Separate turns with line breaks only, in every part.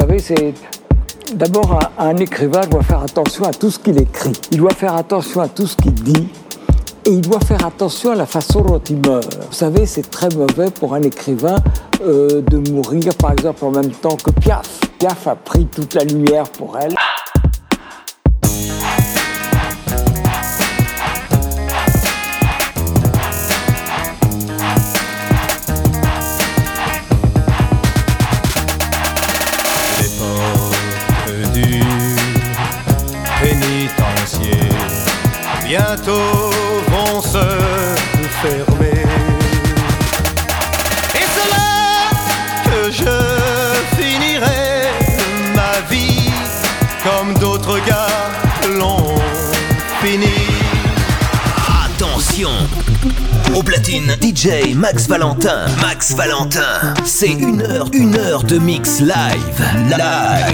savez, c'est D'abord, un, écrivain doit faire attention à tout ce qu'il écrit. Il doit faire attention à tout ce qu'il dit. Et il doit faire attention à la façon dont il meurt. Vous savez, c'est très mauvais pour un écrivain euh, de mourir, par exemple, en même temps que Piaf. Piaf a pris toute la lumière pour elle.
Max Valentin. Max Valentin, c'est une heure, une heure de mix live. Live.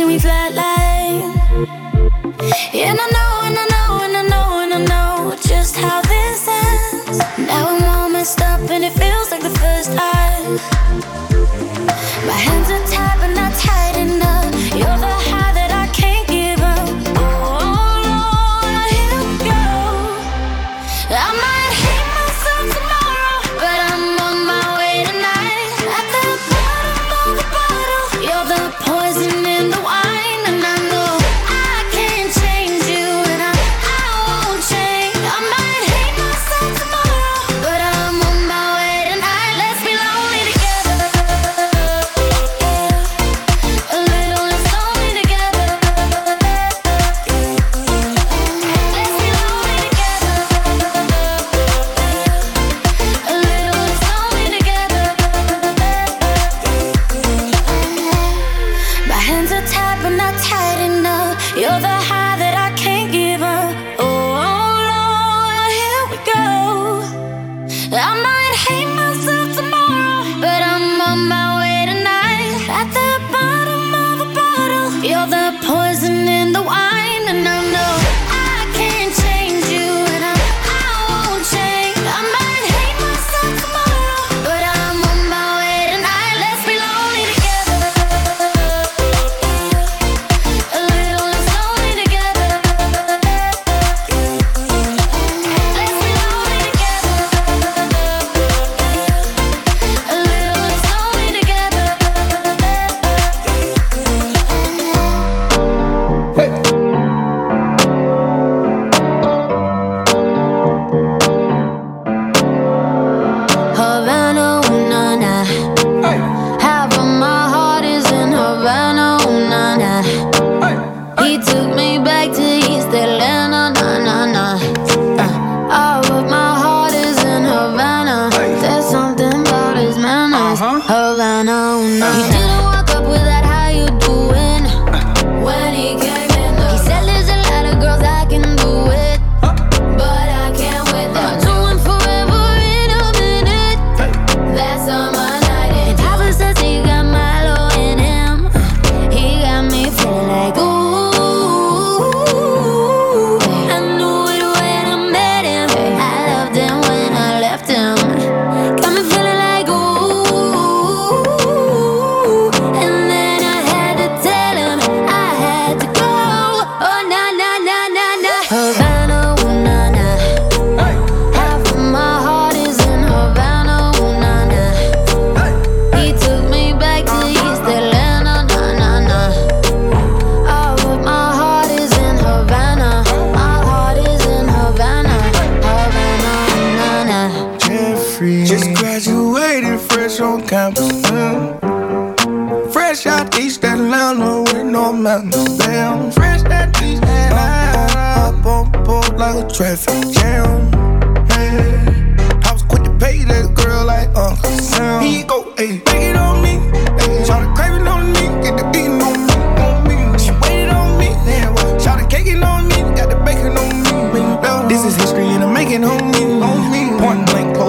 watching me fly.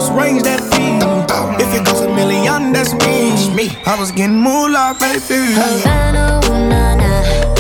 most range, that feed. If it goes a million, that's me. I was getting moolah, baby.
Havana, ooh,
na, na.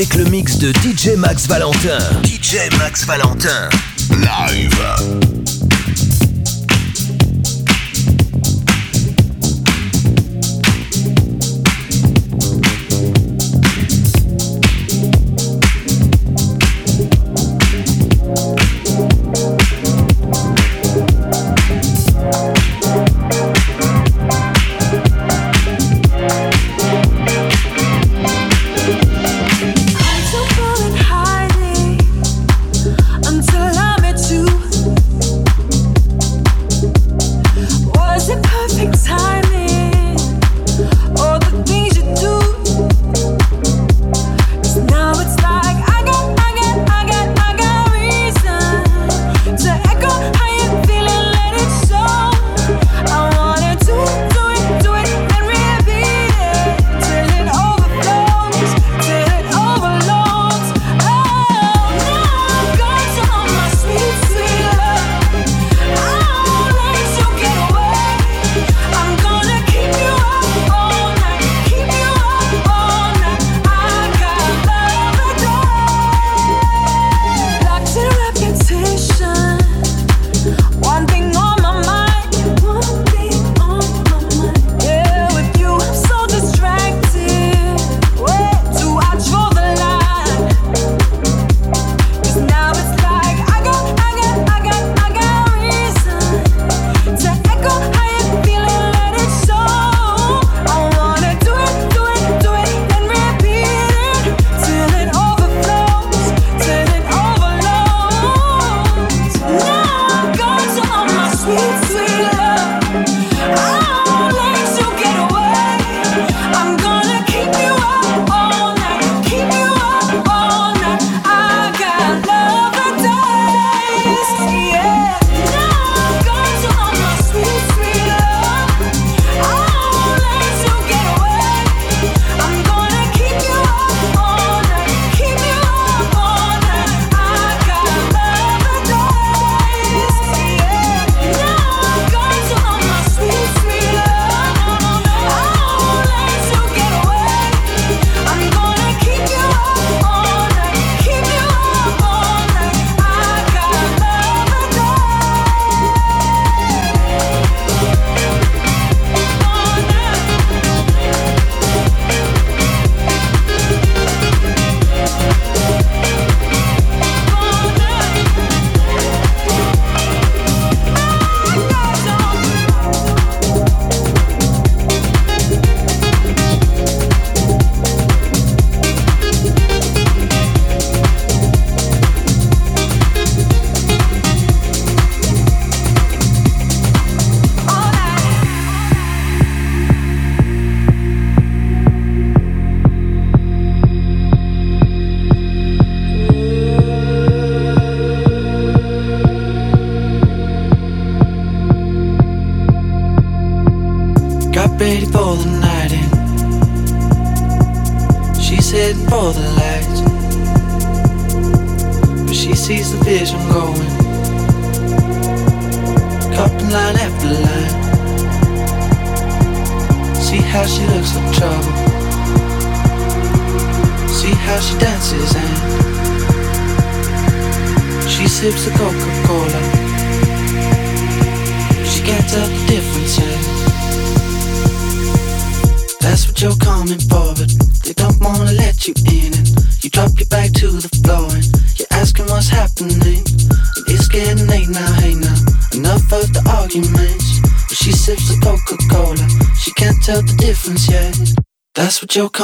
Avec le mix de DJ Max Valentin. DJ Max Valentin. Live.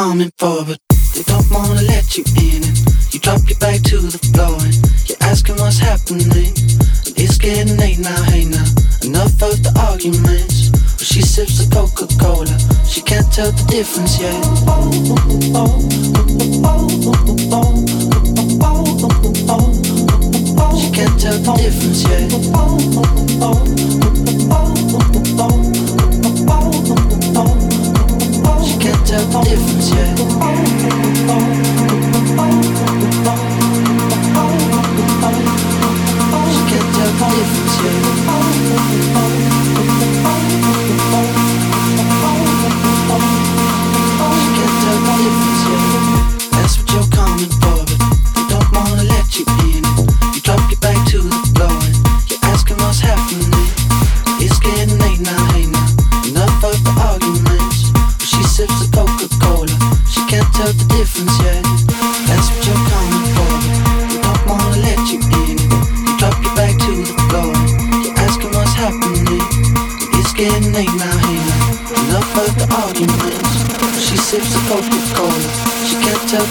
Coming for, but they don't wanna let you in. And you drop your back to the floor and you're asking what's happening. And it's getting late now, hey now. Enough of the arguments. But she sips the Coca Cola, she can't tell the difference yet. She can't tell the difference yet She can't tell the difference everything.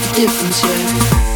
the difference,
yeah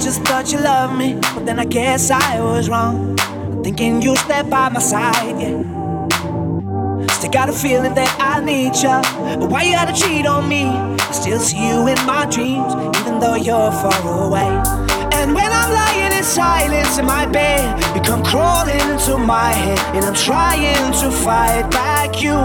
can't me, but then I
guess I was wrong. Thinking you step by my side, yeah. Still got a feeling that I need you. But why you gotta cheat on me? I still see you in my dreams, even though you're far away. And when I'm lying in silence in my bed, you come crawling into my head, and I'm trying to fight back you.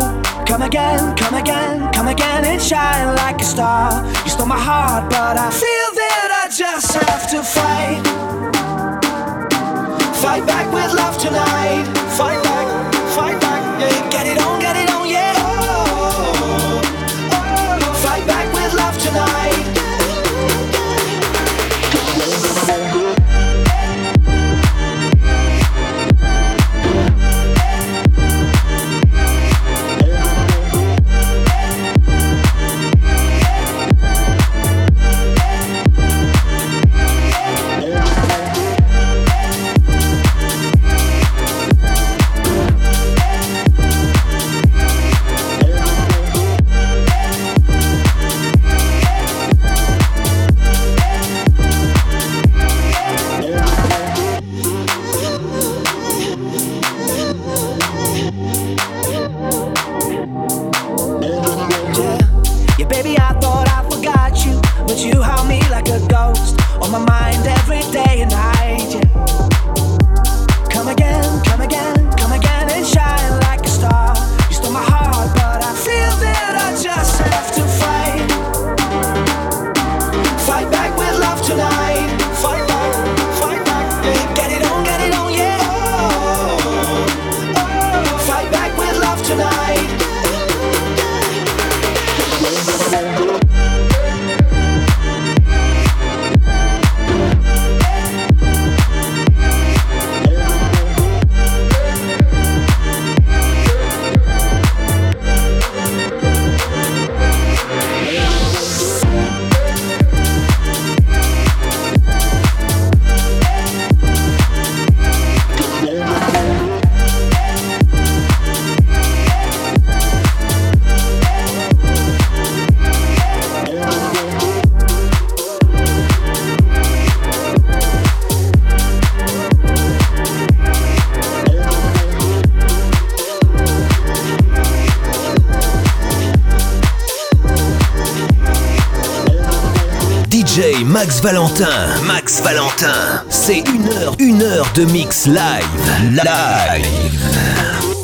Come again, come again, come again and shine like a star. You stole my heart, but I feel that I just have to fight. Fight back with love tonight. Fight back, fight back, yeah. Get it on, tonight.
Valentin, Max Valentin, c'est une heure, une heure de mix live, live.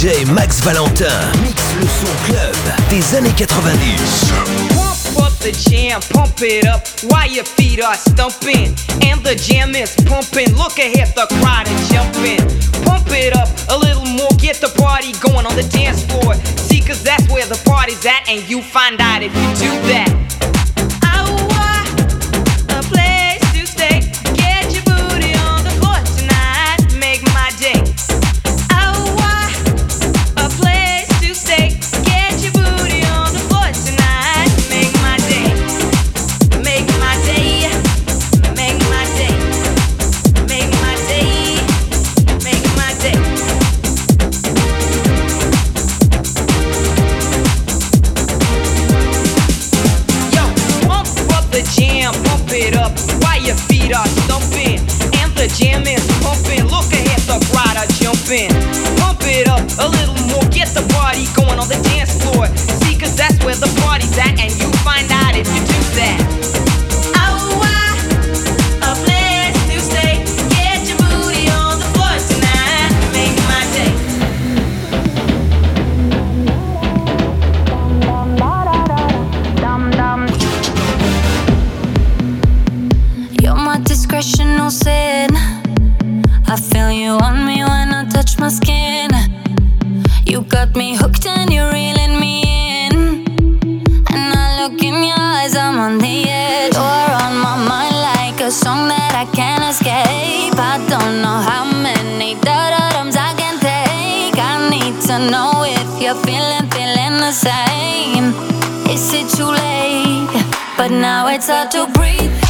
Valentin mix le son club des années 90.
Pump up the jam, pump it up while your feet are stumping. And the jam is pumping. Look ahead, the crowd is jumping. Pump it up a little more
get the party going on the dance floor. See, cause that's where the party's at, and you find out if you do that.
You're feeling, feeling the same. Is it
too late? But now it's hard to breathe.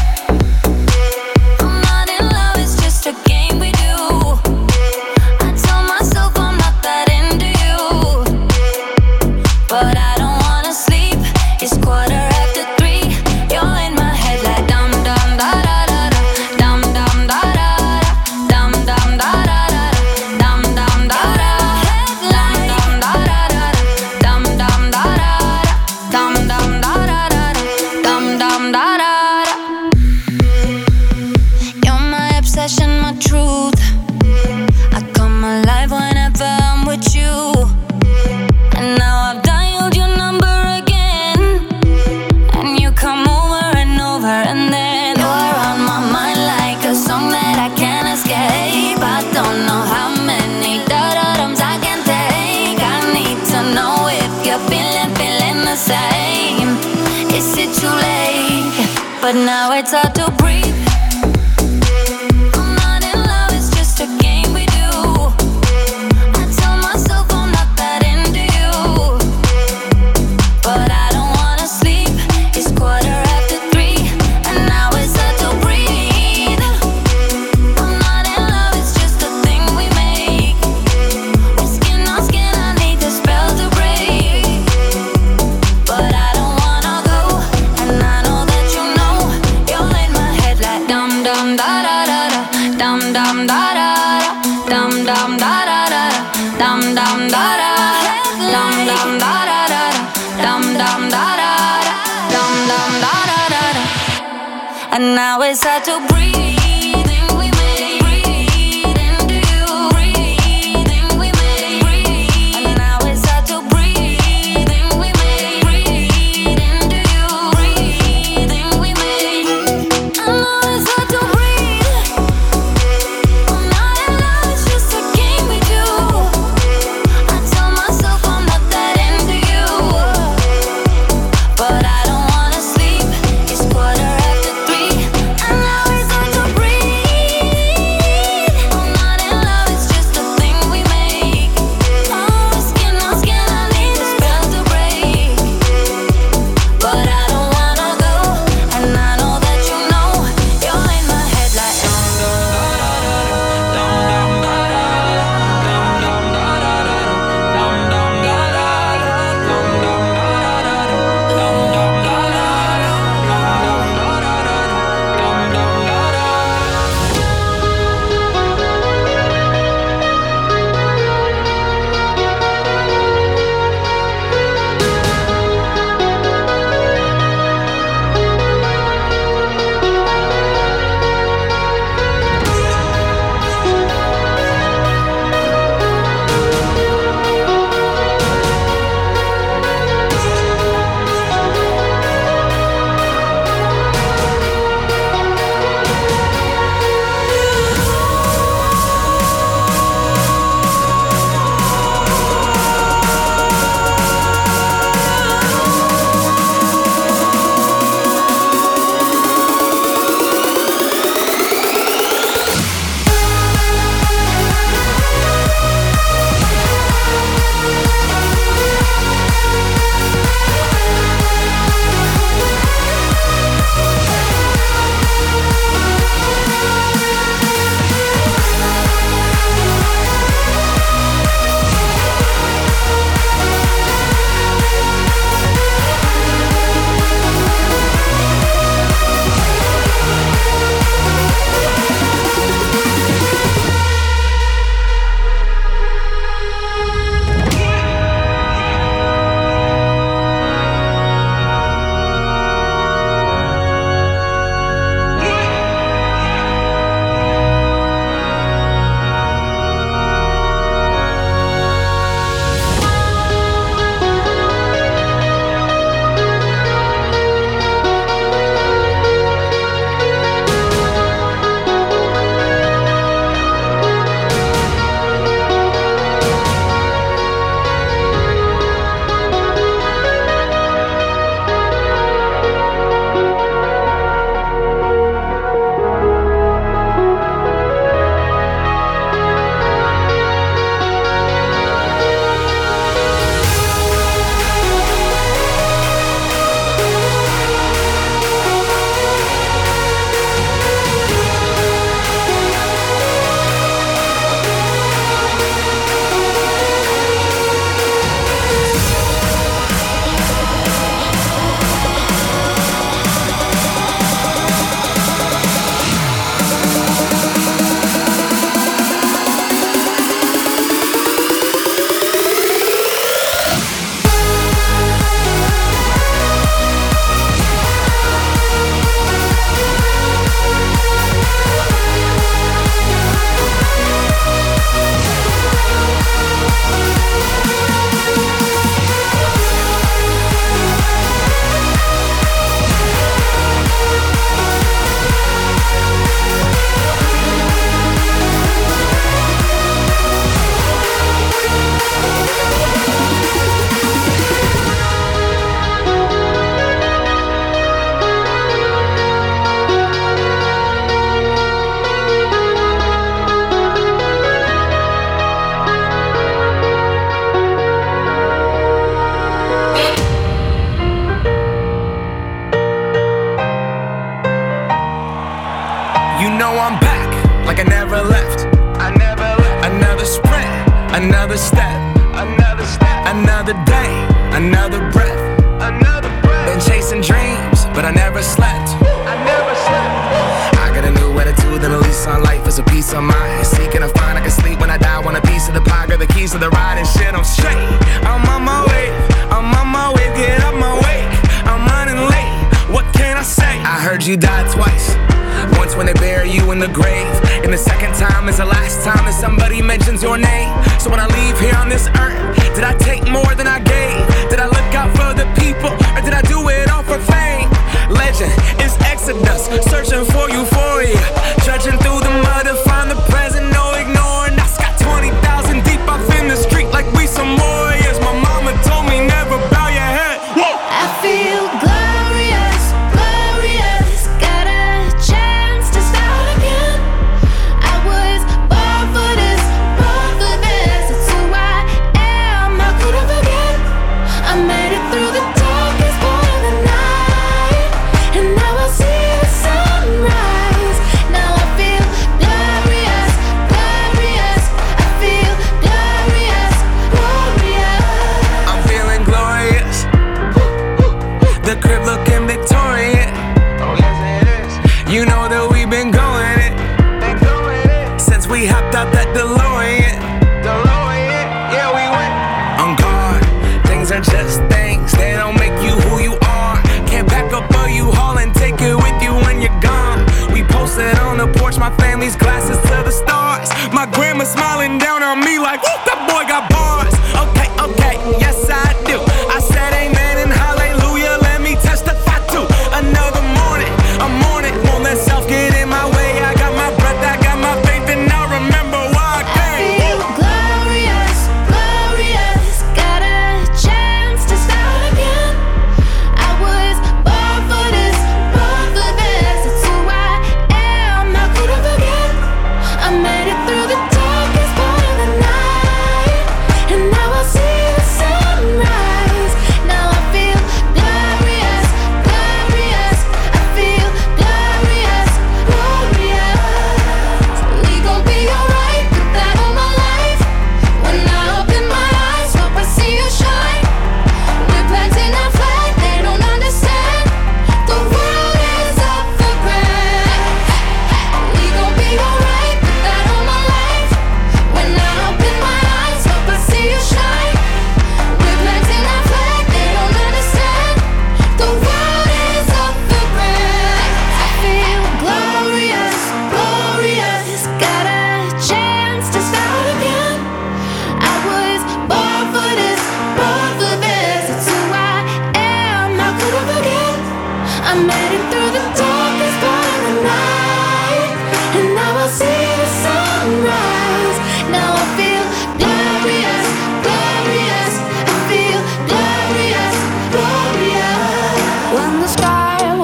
Down on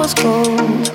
was
cold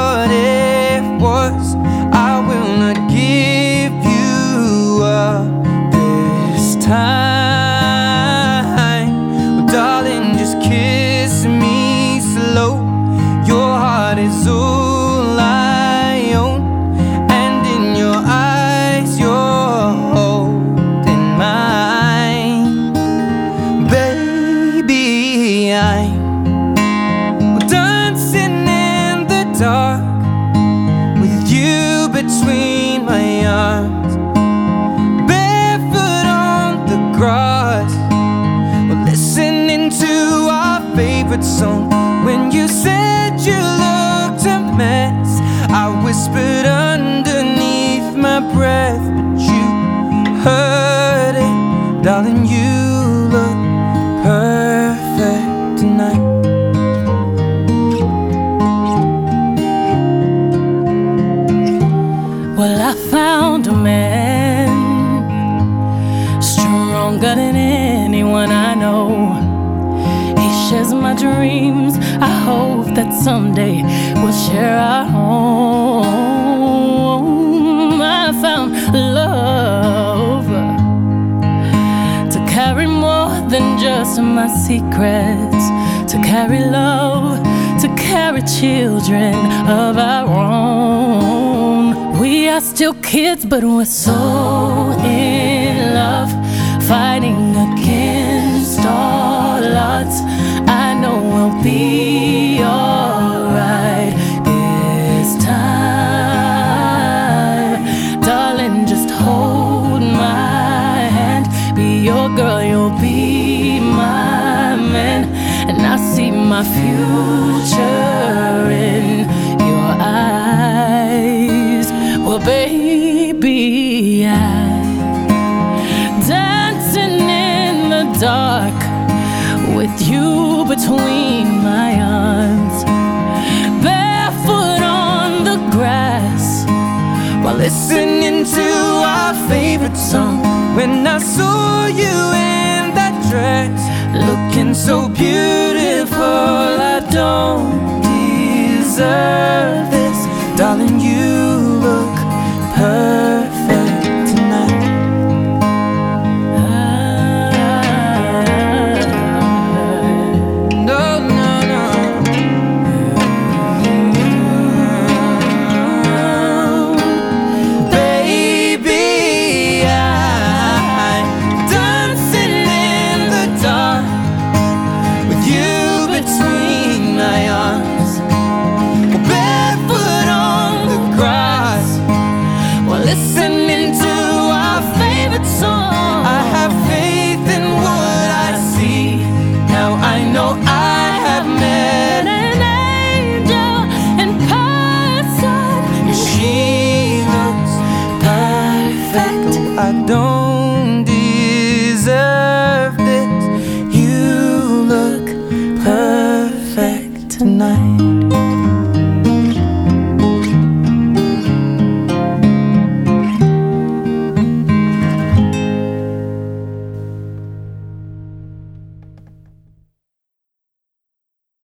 someday we'll share our home. I found love to carry more than just my secrets, to carry love, to carry children of our own. We are still kids, but we're so in love, fighting against all odds. I know we'll be my future in your eyes. Well, baby, I dancing in the dark with you between my arms, barefoot on the grass
while listening to our favorite song. When I saw you in that dress, looking so beautiful, I don't deserve this, darling. You look perfect